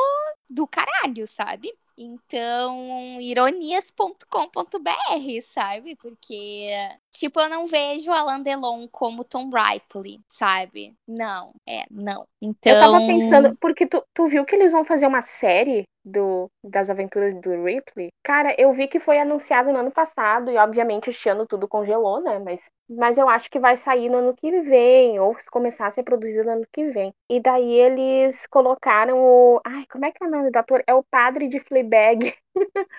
do caralho, sabe? Então, ironias.com.br, sabe? Porque, tipo, eu não vejo Alan Delon como Tom Ripley, sabe? Não, é, não. Então... Eu tava então pensando, porque tu, tu viu que eles vão fazer uma série do, das aventuras do Ripley? Cara, eu vi que foi anunciado no ano passado, e obviamente este ano tudo congelou, né? Mas, mas eu acho que vai sair no ano que vem, ou começar a ser produzido no ano que vem. E daí eles colocaram o. Ai, como é que é o nome do ator? É o padre de Fleabag.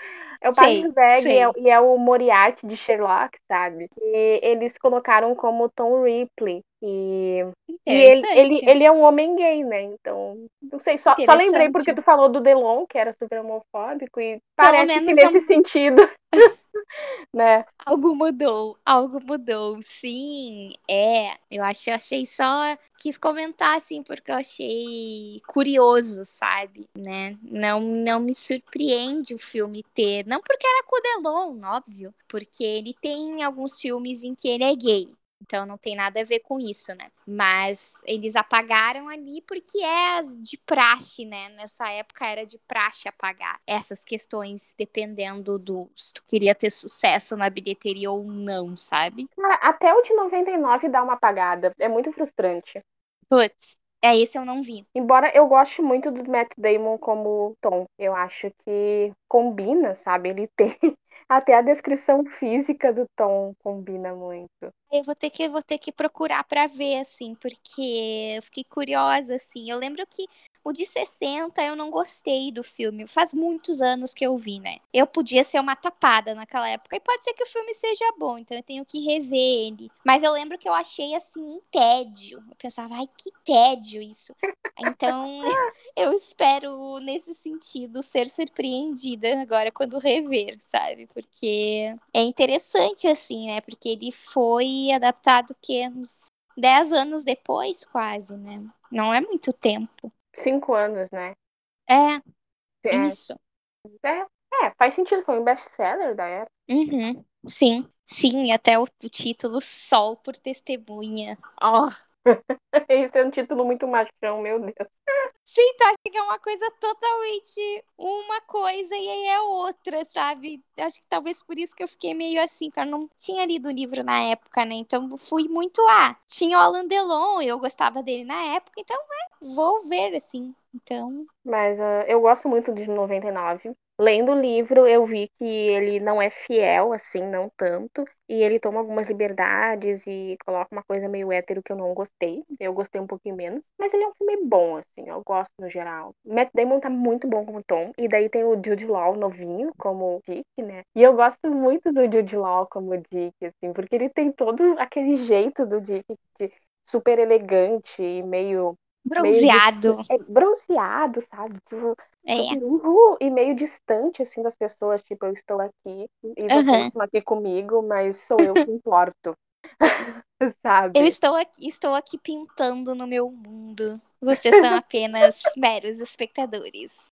é o Fleabag e é, e é o Moriarty de Sherlock, sabe? E eles colocaram como Tom Ripley. E, e ele, ele, ele é um homem gay, né? Então, não sei, só, só lembrei porque tu falou do Delon, que era super homofóbico, e parece que nesse sentido. né? Algo mudou, algo mudou, sim, é. Eu achei, achei só quis comentar assim porque eu achei curioso, sabe, né? Não, não me surpreende o filme ter, não porque era com o Delon, óbvio, porque ele tem alguns filmes em que ele é gay, então não tem nada a ver com isso, né? Mas eles apagaram ali porque é de praxe, né? Nessa época era de praxe apagar essas questões dependendo do se tu queria ter sucesso na bilheteria ou não, sabe? até o de 99 dá uma apagada. É muito frustrante. Putz, é, esse eu não vi. Embora eu goste muito do Matt Damon como Tom, eu acho que combina, sabe? Ele tem até a descrição física do Tom combina muito. Eu vou ter que vou ter que procurar para ver assim, porque eu fiquei curiosa assim. Eu lembro que o de 60 eu não gostei do filme. Faz muitos anos que eu vi, né? Eu podia ser uma tapada naquela época. E pode ser que o filme seja bom, então eu tenho que rever ele. Mas eu lembro que eu achei assim um tédio. Eu pensava, ai, que tédio isso. Então eu espero, nesse sentido, ser surpreendida agora quando rever, sabe? Porque é interessante, assim, né? Porque ele foi adaptado que uns 10 anos depois, quase, né? Não é muito tempo. Cinco anos, né? É, é. isso. É, é, faz sentido, foi um best-seller da época. Uhum. Sim, sim, até o, o título Sol por Testemunha. Oh. Esse é um título muito machão, meu Deus. Sim, tu acha que é uma coisa totalmente uma coisa e aí é outra, sabe? Acho que talvez por isso que eu fiquei meio assim, porque eu não tinha lido o livro na época, né? Então fui muito a. Ah, tinha o Alan Delon, eu gostava dele na época, então é, vou ver, assim. Então. Mas uh, eu gosto muito de 99. Lendo o livro, eu vi que ele não é fiel, assim, não tanto. E ele toma algumas liberdades e coloca uma coisa meio hétero que eu não gostei. Eu gostei um pouquinho menos. Mas ele é um filme bom, assim, eu gosto no geral. Matt Damon tá muito bom como Tom. E daí tem o Jude Law novinho, como Dick, né? E eu gosto muito do Jude Law como Dick, assim, porque ele tem todo aquele jeito do Dick de super elegante e meio Bronzeado. Meio, é, bronzeado, sabe? Tipo, É. uhul, e meio distante, assim, das pessoas. Tipo, eu estou aqui e vocês Aham. estão aqui comigo, mas sou eu que importo. sabe? Eu estou aqui, estou aqui pintando no meu mundo. Vocês são apenas meros espectadores.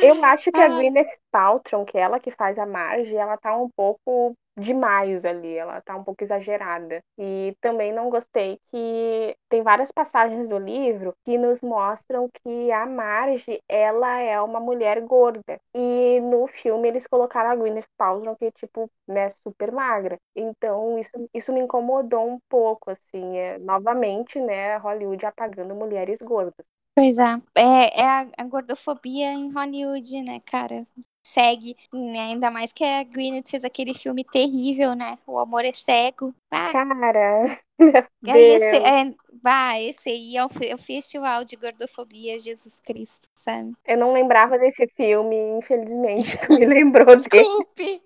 Eu acho que a Ah. Gwyneth Paltrow, que é ela que faz a Marge, ela tá um pouco demais ali, ela tá um pouco exagerada. E também não gostei que tem várias passagens do livro que nos mostram que a Marge, ela é uma mulher gorda. E no filme eles colocaram a Gwyneth Paltrow que é tipo, né, super magra. Então isso, isso me incomodou um pouco, assim, é, novamente, né, Hollywood apagando mulheres gordas. Pois é. É, é a, a gordofobia em Hollywood, né, cara? Segue, né? Ainda mais que a Gwyneth fez aquele filme terrível, né? O Amor é Cego. Ah, Cara, meu aí esse, é, bah, esse aí é o, é o festival de gordofobia, Jesus Cristo, sabe? Eu não lembrava desse filme, infelizmente tu me lembrou dele. Desculpe,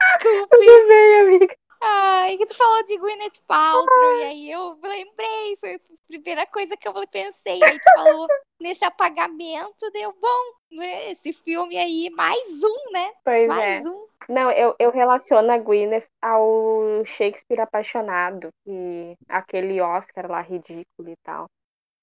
desculpe. Tudo bem, amiga. Ai, que tu falou de Gwyneth Paltrow, e aí eu lembrei, foi a primeira coisa que eu pensei. Aí tu falou nesse apagamento, deu bom, né? Esse filme aí, mais um, né? Pois Mais é. um. Não, eu, eu relaciono a Gwyneth ao Shakespeare apaixonado e aquele Oscar lá ridículo e tal.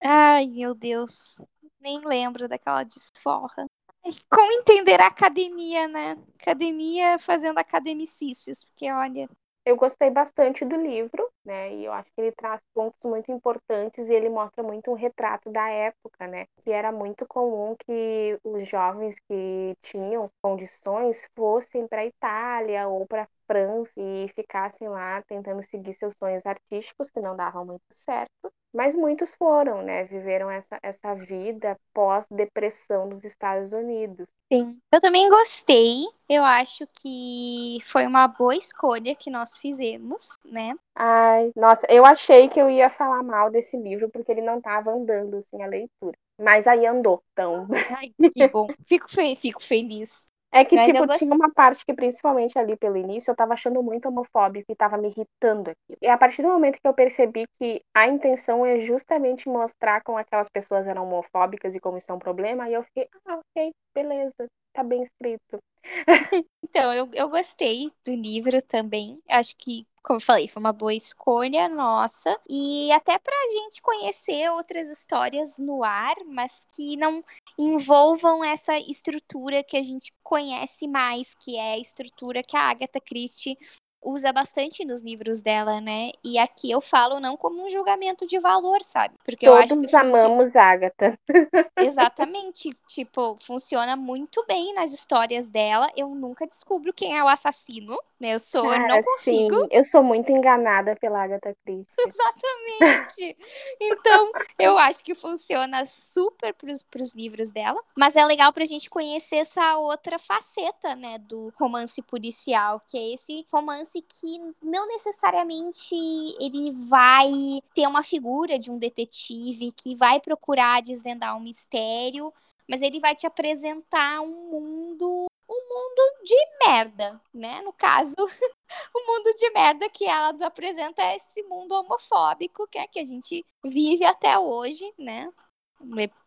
Ai, meu Deus. Nem lembro daquela desforra. Ai, Como entender a academia, né? Academia fazendo academicices, porque olha. Eu gostei bastante do livro, né? E eu acho que ele traz pontos muito importantes e ele mostra muito um retrato da época, né? Que era muito comum que os jovens que tinham condições fossem para a Itália ou para França e ficassem lá tentando seguir seus sonhos artísticos que não davam muito certo. Mas muitos foram, né? Viveram essa, essa vida pós-depressão dos Estados Unidos. Sim. Eu também gostei. Eu acho que foi uma boa escolha que nós fizemos, né? Ai, nossa, eu achei que eu ia falar mal desse livro porque ele não estava andando assim a leitura. Mas aí andou, então. Ai, que bom. Fico, fe fico feliz. É que, Mas tipo, gostei. tinha uma parte que, principalmente ali pelo início, eu tava achando muito homofóbico e tava me irritando aqui. E a partir do momento que eu percebi que a intenção é justamente mostrar como aquelas pessoas eram homofóbicas e como isso é um problema, aí eu fiquei, ah, ok, beleza, tá bem escrito. Então, eu, eu gostei do livro também. Acho que, como eu falei, foi uma boa escolha nossa. E até pra gente conhecer outras histórias no ar, mas que não envolvam essa estrutura que a gente conhece mais, que é a estrutura que a Agatha Christie usa bastante nos livros dela, né? E aqui eu falo não como um julgamento de valor, sabe? Porque eu acho que Todos amamos Agatha. Exatamente, tipo, funciona muito bem nas histórias dela. Eu nunca descubro quem é o assassino, né? Eu sou, eu não consigo. sim, eu sou muito enganada pela Agatha Christie. Exatamente. Então, eu acho que funciona super pros, pros livros dela. Mas é legal pra gente conhecer essa outra faceta, né, do romance policial, que é esse romance que não necessariamente ele vai ter uma figura de um detetive que vai procurar desvendar um mistério, mas ele vai te apresentar um mundo, um mundo de merda, né? No caso, o mundo de merda que ela nos apresenta é esse mundo homofóbico que é que a gente vive até hoje, né?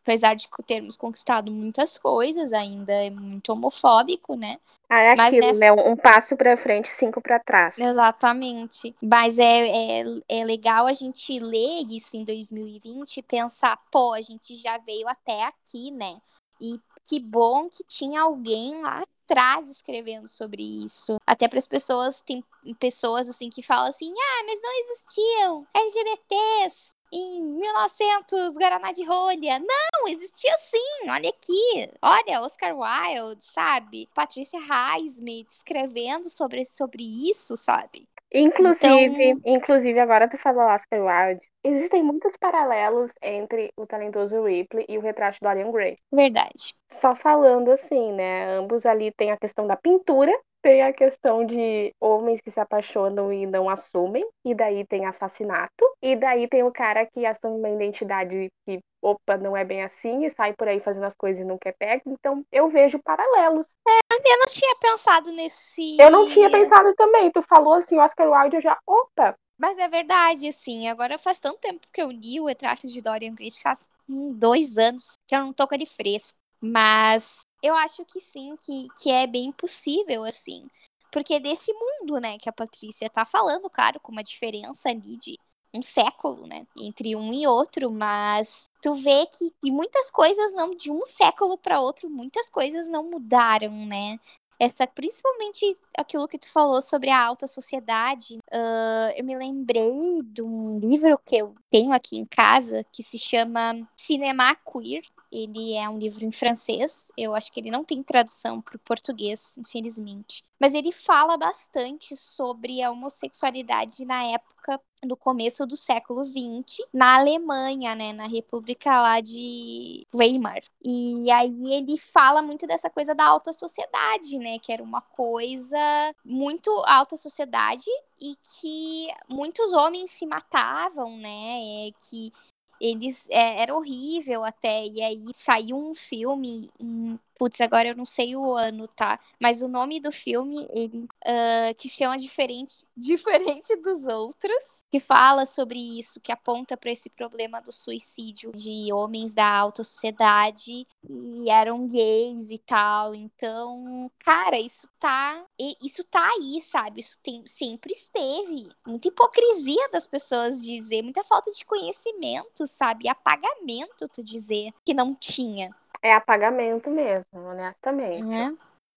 Apesar de termos conquistado muitas coisas, ainda é muito homofóbico, né? Ah, é Mas aquilo, nessa- né? Um passo pra frente, cinco pra trás. Exatamente. Mas é, é, é legal a gente ler isso em 2020 e pensar, pô, a gente já veio até aqui, né? E que bom que tinha alguém lá atrás escrevendo sobre isso. Até para as pessoas, tem pessoas assim que falam assim: ah, mas não existiam LGBTs em 1900, Guaraná de rolha. Não, existia sim, olha aqui. Olha, Oscar Wilde, sabe? Patricia Highsmith escrevendo sobre, sobre isso, sabe? Inclusive, Então- inclusive, agora tu falou Oscar Wilde. Existem muitos paralelos entre o talentoso Ripley e o retrato do Dorian Gray. Verdade. Só falando assim, né? Ambos ali têm a questão da pintura Tem a questão de homens que se apaixonam e não assumem, e daí tem assassinato, e daí tem o cara que assume uma identidade que, opa, não é bem assim, e sai por aí fazendo as coisas e não quer pego. Então eu vejo paralelos. É, eu não tinha pensado nesse. Eu não tinha pensado também. Tu falou assim, Oscar Wilde, eu já, opa, mas é verdade, assim, agora faz tanto tempo que eu li o retrato de Dorian Gray, faz dois anos que eu não tô com ele fresco. Mas eu acho que sim, que, que é bem possível, assim. Porque desse mundo, né, que a Patrícia tá falando, claro, com uma diferença ali de um século, né, entre um e outro, mas tu vê que, que muitas coisas não, de um século para outro, muitas coisas não mudaram, né essa principalmente aquilo que tu falou sobre a alta sociedade. Uh, eu me lembrei de um livro que eu tenho aqui em casa que se chama Cinema Queer. Ele é um livro em francês. Eu acho que ele não tem tradução para o português, infelizmente. Mas ele fala bastante sobre a homossexualidade na época no começo do século XX, na Alemanha, né, na República lá de Weimar. E aí ele fala muito dessa coisa da alta sociedade, né, que era uma coisa muito alta sociedade e que muitos homens se matavam, né, que eles é, era horrível até. E aí saiu um filme em Putz, agora eu não sei o ano, tá? Mas o nome do filme, ele uh, que se chama diferente, diferente dos outros, que fala sobre isso, que aponta para esse problema do suicídio de homens da alta sociedade e eram gays e tal. Então, cara, isso tá, isso tá aí, sabe? Isso tem, sempre esteve. Muita hipocrisia das pessoas dizer, muita falta de conhecimento, sabe? Apagamento, tu dizer que não tinha. É apagamento mesmo, honestamente. É.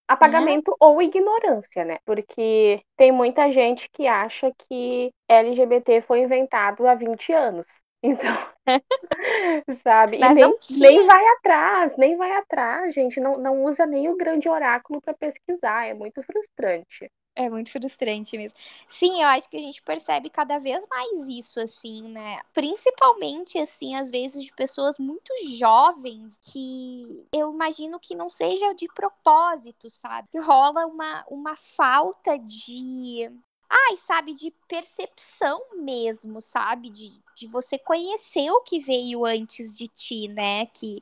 Apagamento é. ou ignorância, né? Porque tem muita gente que acha que LGBT foi inventado há 20 anos. Então, sabe? Mas e nem, nem vai atrás, nem vai atrás, gente. Não, não usa nem o grande oráculo para pesquisar. É muito frustrante. É muito frustrante mesmo. Sim, eu acho que a gente percebe cada vez mais isso, assim, né? Principalmente, assim, às vezes de pessoas muito jovens que eu imagino que não seja de propósito, sabe? Rola uma, uma falta de. Ai, sabe, de percepção mesmo, sabe? De, de você conhecer o que veio antes de ti, né? Que,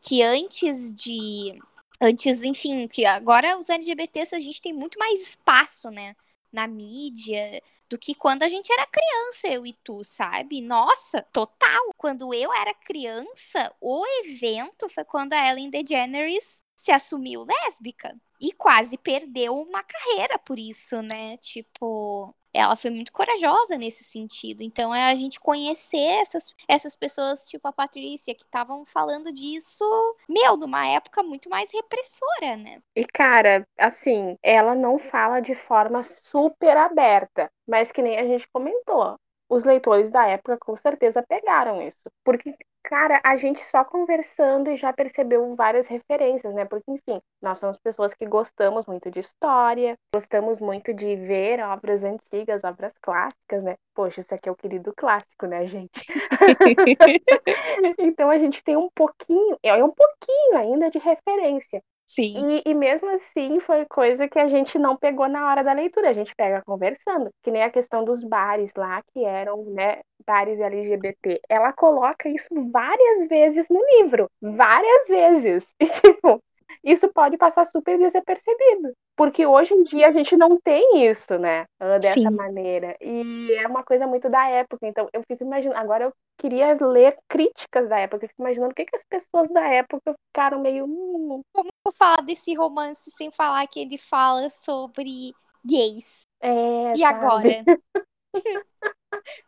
que antes de Antes, enfim, que agora os LGBTs a gente tem muito mais espaço, né? Na mídia, do que quando a gente era criança, eu e tu, sabe? Nossa, total. Quando eu era criança, o evento foi quando a Ellen DeGeneres se assumiu lésbica e quase perdeu uma carreira por isso, né? Tipo, ela foi muito corajosa nesse sentido. Então é a gente conhecer essas, essas pessoas, tipo a Patrícia, que estavam falando disso, meu, numa época muito mais repressora, né? E cara, assim, ela não fala de forma super aberta, mas que nem a gente comentou. Os leitores da época com certeza pegaram isso. Porque Cara, a gente só conversando e já percebeu várias referências, né? Porque, enfim, nós somos pessoas que gostamos muito de história, gostamos muito de ver obras antigas, obras clássicas, né? Poxa, isso aqui é o querido clássico, né, gente? então a gente tem um pouquinho, é um pouquinho ainda de referência. Sim. E, e, mesmo assim foi coisa que a gente não pegou na hora da leitura, a gente pega conversando. Que nem a questão dos bares lá, que eram, né, bares LGBT. Ela coloca isso várias vezes no livro. Várias vezes. E, tipo, isso pode passar super desapercebido. Porque hoje em dia a gente não tem isso, né? Dessa Sim. maneira. E é uma coisa muito da época. Então eu fico imaginando. Agora eu queria ler críticas da época. Eu fico imaginando o que, que as pessoas da época ficaram meio. Hum. Como falar desse romance sem falar que ele fala sobre gays? É, e sabe? agora?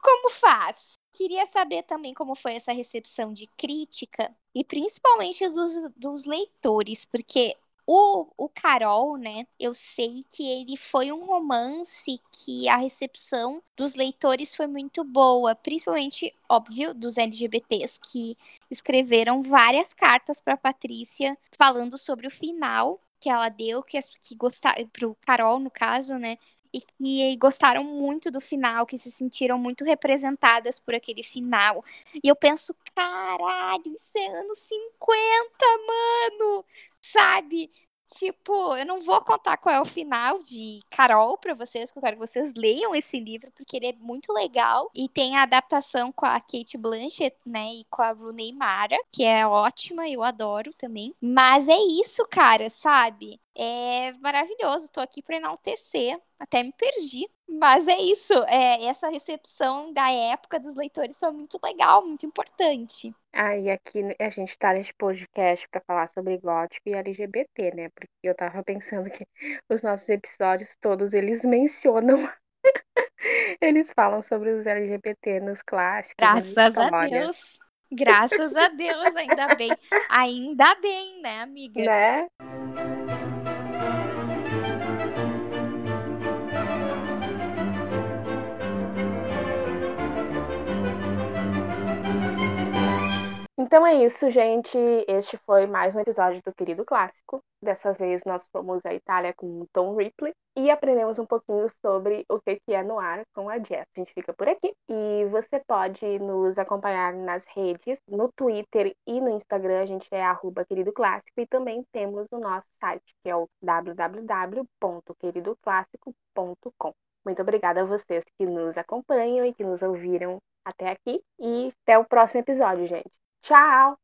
como faz? Queria saber também como foi essa recepção de crítica e principalmente dos, dos leitores, porque o, o Carol, né? Eu sei que ele foi um romance que a recepção dos leitores foi muito boa, principalmente, óbvio, dos LGBTs que escreveram várias cartas para Patrícia falando sobre o final que ela deu, que, que gostaram, pro Carol, no caso, né? E que gostaram muito do final, que se sentiram muito representadas por aquele final. E eu penso, caralho, isso é anos 50, mano! Sabe? tipo, eu não vou contar qual é o final de Carol para vocês, que eu quero que vocês leiam esse livro, porque ele é muito legal. E tem a adaptação com a Kate Blanchett, né? E com a Rooney Mara, que é ótima, eu adoro também. Mas é isso, cara, sabe? É maravilhoso. Tô aqui para enaltecer. Até me perdi. Mas é isso. É, essa recepção da época dos leitores foi muito legal, muito importante. Ah, e aqui a gente tá nesse podcast para falar sobre gótico e LGBT, né? Porque eu tava pensando que os nossos episódios todos eles mencionam eles falam sobre os LGBT nos clássicos. Graças a Deus. Graças a Deus, ainda bem. Ainda bem, né, amiga? Né? Então é isso, gente. Este foi mais um episódio do Querido Clássico. Dessa vez nós fomos à Itália com Tom Ripley e aprendemos um pouquinho sobre o que é noir com a Jess. A gente fica por aqui e você pode nos acompanhar nas redes, no Twitter e no Instagram, a gente é arroba Querido Clássico e também temos o nosso site, que é o www.queridoclássico.com. Muito obrigada a vocês que nos acompanham e que nos ouviram até aqui e até o próximo episódio, gente. Tchau!